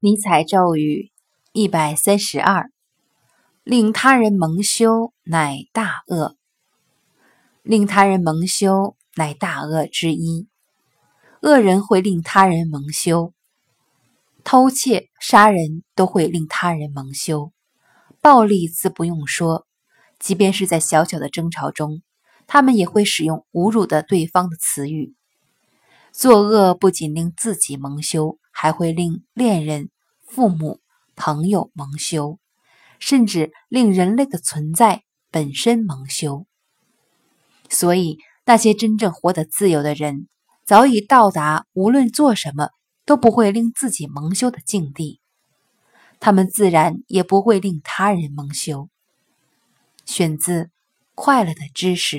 尼采咒语一百三十二：令他人蒙羞，乃大恶；令他人蒙羞，乃大恶之一。恶人会令他人蒙羞，偷窃、杀人都会令他人蒙羞。暴力自不用说，即便是在小小的争吵中，他们也会使用侮辱的对方的词语。作恶不仅令自己蒙羞。还会令恋人、父母、朋友蒙羞，甚至令人类的存在本身蒙羞。所以，那些真正活得自由的人，早已到达无论做什么都不会令自己蒙羞的境地。他们自然也不会令他人蒙羞。选自《快乐的知识》。